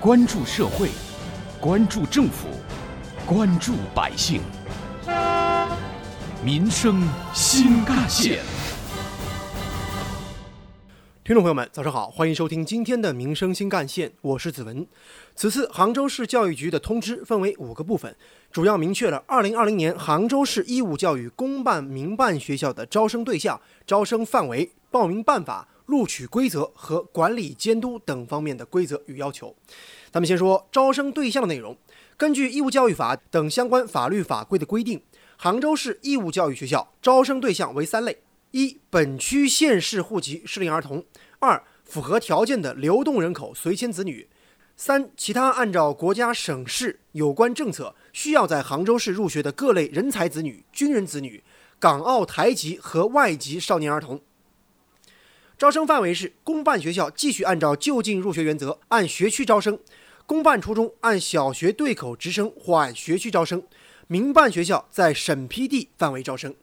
关注社会，关注政府，关注百姓，民生新干线。听众朋友们，早上好，欢迎收听今天的《民生新干线》，我是子文。此次杭州市教育局的通知分为五个部分，主要明确了2020年杭州市义务教育公办、民办学校的招生对象、招生范围、报名办法、录取规则和管理监督等方面的规则与要求。咱们先说招生对象的内容。根据《义务教育法》等相关法律法规的规定，杭州市义务教育学校招生对象为三类：一、本区县市户籍适龄儿童；二、符合条件的流动人口随迁子女；三、其他按照国家、省市有关政策需要在杭州市入学的各类人才子女、军人子女、港澳台籍和外籍少年儿童。招生范围是公办学校继续按照就近入学原则，按学区招生；公办初中按小学对口直升或按学区招生；民办学校在审批地范围招生。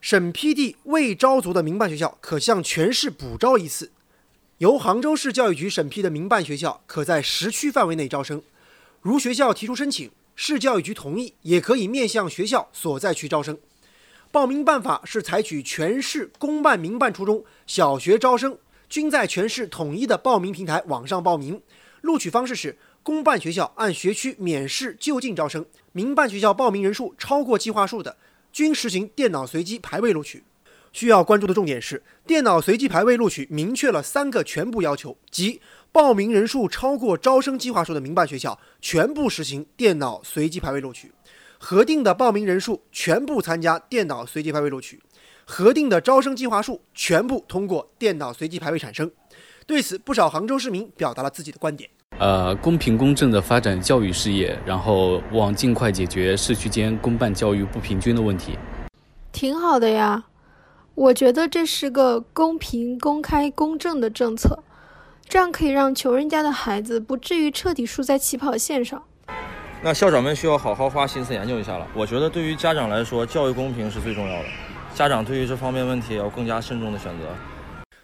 审批地未招足的民办学校，可向全市补招一次。由杭州市教育局审批的民办学校，可在十区范围内招生。如学校提出申请，市教育局同意，也可以面向学校所在区招生。报名办法是采取全市公办、民办初中小学招生均在全市统一的报名平台网上报名。录取方式是：公办学校按学区免试就近招生，民办学校报名人数超过计划数的，均实行电脑随机排位录取。需要关注的重点是，电脑随机排位录取明确了三个全部要求，即报名人数超过招生计划数的民办学校全部实行电脑随机排位录取。核定的报名人数全部参加电脑随机排位录取，核定的招生计划数全部通过电脑随机排位产生。对此，不少杭州市民表达了自己的观点。呃，公平公正的发展教育事业，然后望尽快解决市区间公办教育不平均的问题。挺好的呀，我觉得这是个公平、公开、公正的政策，这样可以让穷人家的孩子不至于彻底输在起跑线上。那校长们需要好好花心思研究一下了。我觉得对于家长来说，教育公平是最重要的。家长对于这方面问题要更加慎重的选择。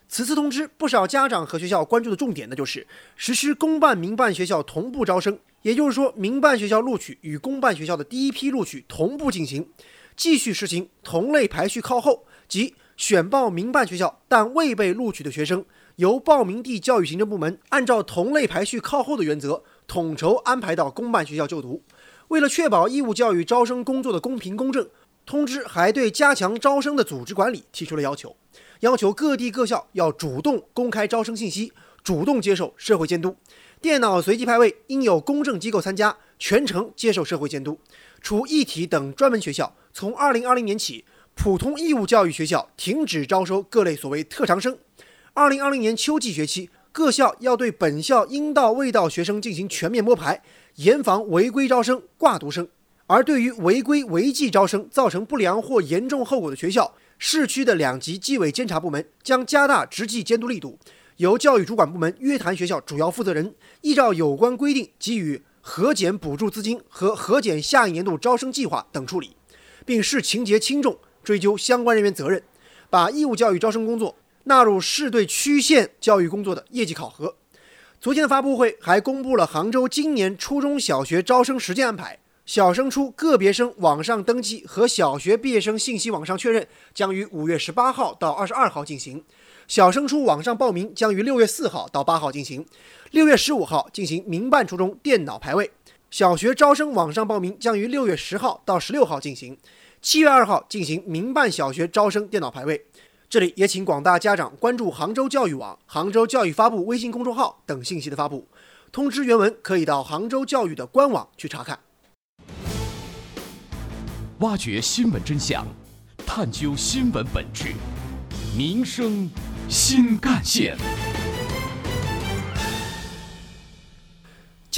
此次通知，不少家长和学校关注的重点那，就是实施公办、民办学校同步招生，也就是说，民办学校录取与公办学校的第一批录取同步进行，继续实行同类排序靠后，即选报民办学校但未被录取的学生，由报名地教育行政部门按照同类排序靠后的原则。统筹安排到公办学校就读。为了确保义务教育招生工作的公平公正，通知还对加强招生的组织管理提出了要求，要求各地各校要主动公开招生信息，主动接受社会监督。电脑随机排位应有公证机构参加，全程接受社会监督。除一体等专门学校，从二零二零年起，普通义务教育学校停止招收各类所谓特长生。二零二零年秋季学期。各校要对本校应到未到学生进行全面摸排，严防违规招生、挂读生。而对于违规违纪招生造成不良或严重后果的学校，市区的两级纪委监察部门将加大执纪监督力度，由教育主管部门约谈学校主要负责人，依照有关规定给予核减补助资金和核减下一年度招生计划等处理，并视情节轻重追究相关人员责任，把义务教育招生工作。纳入市对区县教育工作的业绩考核。昨天的发布会还公布了杭州今年初中小学招生时间安排：小升初个别生网上登记和小学毕业生信息网上确认将于五月十八号到二十二号进行；小升初网上报名将于六月四号到八号进行；六月十五号进行民办初中电脑排位；小学招生网上报名将于六月十号到十六号进行；七月二号进行民办小学招生电脑排位。这里也请广大家长关注杭州教育网、杭州教育发布微信公众号等信息的发布。通知原文可以到杭州教育的官网去查看。挖掘新闻真相，探究新闻本质，民生新干线。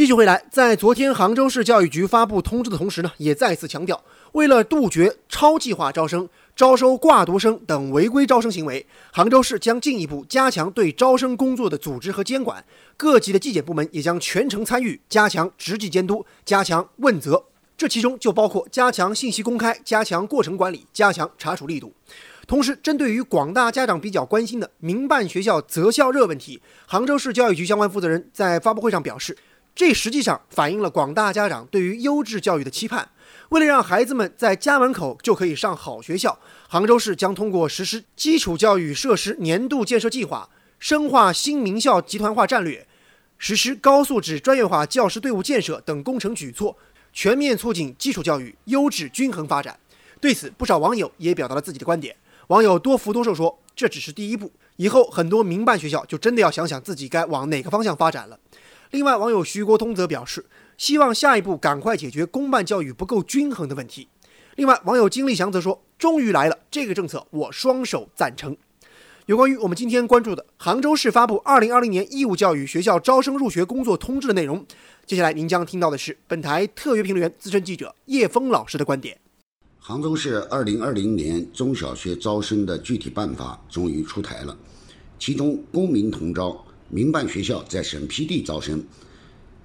继续回来，在昨天杭州市教育局发布通知的同时呢，也再次强调，为了杜绝超计划招生。招收挂读生等违规招生行为，杭州市将进一步加强对招生工作的组织和监管，各级的纪检部门也将全程参与，加强执纪监督，加强问责。这其中就包括加强信息公开，加强过程管理，加强查处力度。同时，针对于广大家长比较关心的民办学校择校热问题，杭州市教育局相关负责人在发布会上表示，这实际上反映了广大家长对于优质教育的期盼。为了让孩子们在家门口就可以上好学校，杭州市将通过实施基础教育设施年度建设计划，深化新名校集团化战略，实施高素质专业化教师队伍建设等工程举措，全面促进基础教育优质均衡发展。对此，不少网友也表达了自己的观点。网友多福多寿说：“这只是第一步，以后很多民办学校就真的要想想自己该往哪个方向发展了。”另外，网友徐国通则表示。希望下一步赶快解决公办教育不够均衡的问题。另外，网友金立祥则说：“终于来了，这个政策我双手赞成。”有关于我们今天关注的杭州市发布二零二零年义务教育学校招生入学工作通知的内容，接下来您将听到的是本台特约评论员、资深记者叶峰老师的观点。杭州市二零二零年中小学招生的具体办法终于出台了，其中公民同招，民办学校在审批地招生。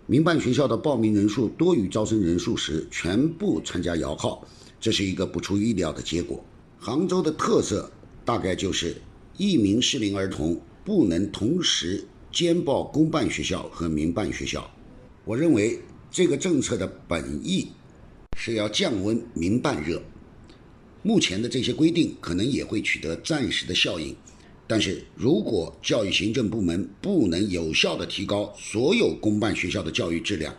民办学校的报名人数多于招生人数时，全部参加摇号，这是一个不出意料的结果。杭州的特色大概就是一名适龄儿童不能同时兼报公办学校和民办学校。我认为这个政策的本意是要降温民办热，目前的这些规定可能也会取得暂时的效应。但是如果教育行政部门不能有效地提高所有公办学校的教育质量，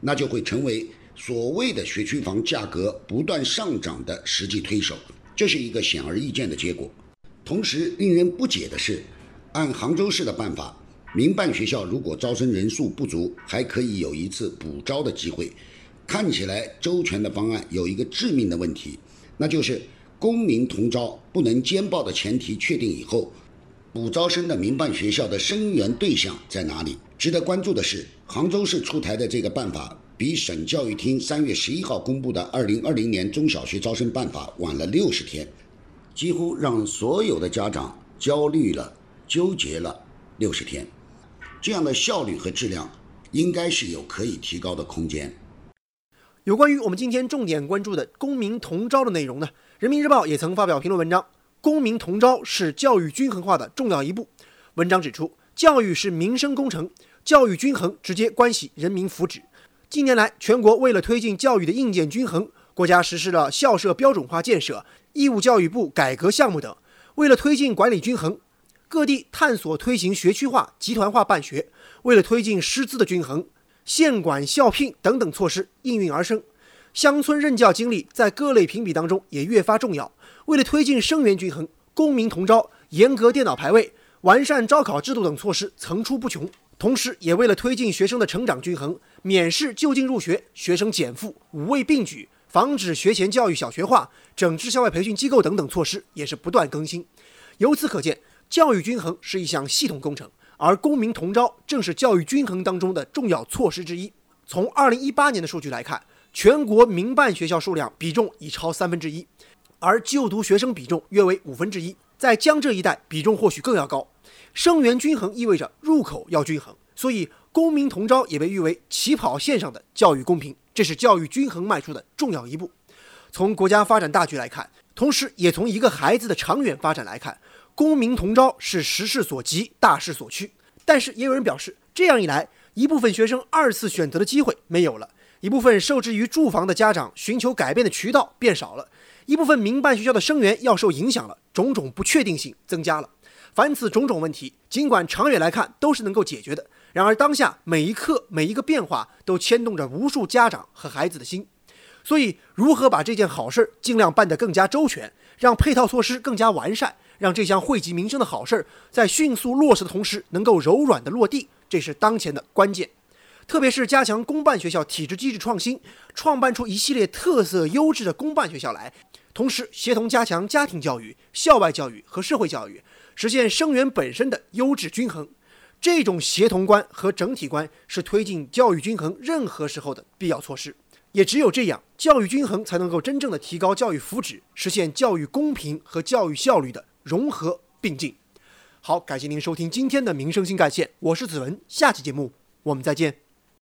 那就会成为所谓的学区房价格不断上涨的实际推手，这是一个显而易见的结果。同时，令人不解的是，按杭州市的办法，民办学校如果招生人数不足，还可以有一次补招的机会。看起来周全的方案有一个致命的问题，那就是公民同招不能兼报的前提确定以后。补招生的民办学校的生源对象在哪里？值得关注的是，杭州市出台的这个办法比省教育厅三月十一号公布的二零二零年中小学招生办法晚了六十天，几乎让所有的家长焦虑了、纠结了六十天。这样的效率和质量，应该是有可以提高的空间。有关于我们今天重点关注的公民同招的内容呢？人民日报也曾发表评论文章。公民同招是教育均衡化的重要一步。文章指出，教育是民生工程，教育均衡直接关系人民福祉。近年来，全国为了推进教育的硬件均衡，国家实施了校舍标准化建设、义务教育部改革项目等；为了推进管理均衡，各地探索推行学区化、集团化办学；为了推进师资的均衡，县管校聘等等措施应运而生。乡村任教经历在各类评比当中也越发重要。为了推进生源均衡、公民同招、严格电脑排位、完善招考制度等措施层出不穷，同时也为了推进学生的成长均衡，免试就近入学、学生减负、五位并举、防止学前教育小学化、整治校外培训机构等等措施也是不断更新。由此可见，教育均衡是一项系统工程，而公民同招正是教育均衡当中的重要措施之一。从2018年的数据来看，全国民办学校数量比重已超三分之一。而就读学生比重约为五分之一，在江浙一带比重或许更要高。生源均衡意味着入口要均衡，所以公民同招也被誉为起跑线上的教育公平，这是教育均衡迈出的重要一步。从国家发展大局来看，同时也从一个孩子的长远发展来看，公民同招是时势所急、大势所趋。但是也有人表示，这样一来，一部分学生二次选择的机会没有了，一部分受制于住房的家长寻求改变的渠道变少了。一部分民办学校的生源要受影响了，种种不确定性增加了。凡此种种问题，尽管长远来看都是能够解决的，然而当下每一刻每一个变化都牵动着无数家长和孩子的心。所以，如何把这件好事尽量办得更加周全，让配套措施更加完善，让这项惠及民生的好事在迅速落实的同时能够柔软的落地，这是当前的关键。特别是加强公办学校体制机制创新，创办出一系列特色优质的公办学校来。同时，协同加强家庭教育、校外教育和社会教育，实现生源本身的优质均衡。这种协同观和整体观是推进教育均衡任何时候的必要措施。也只有这样，教育均衡才能够真正的提高教育福祉，实现教育公平和教育效率的融合并进。好，感谢您收听今天的民生新干线，我是子文，下期节目我们再见。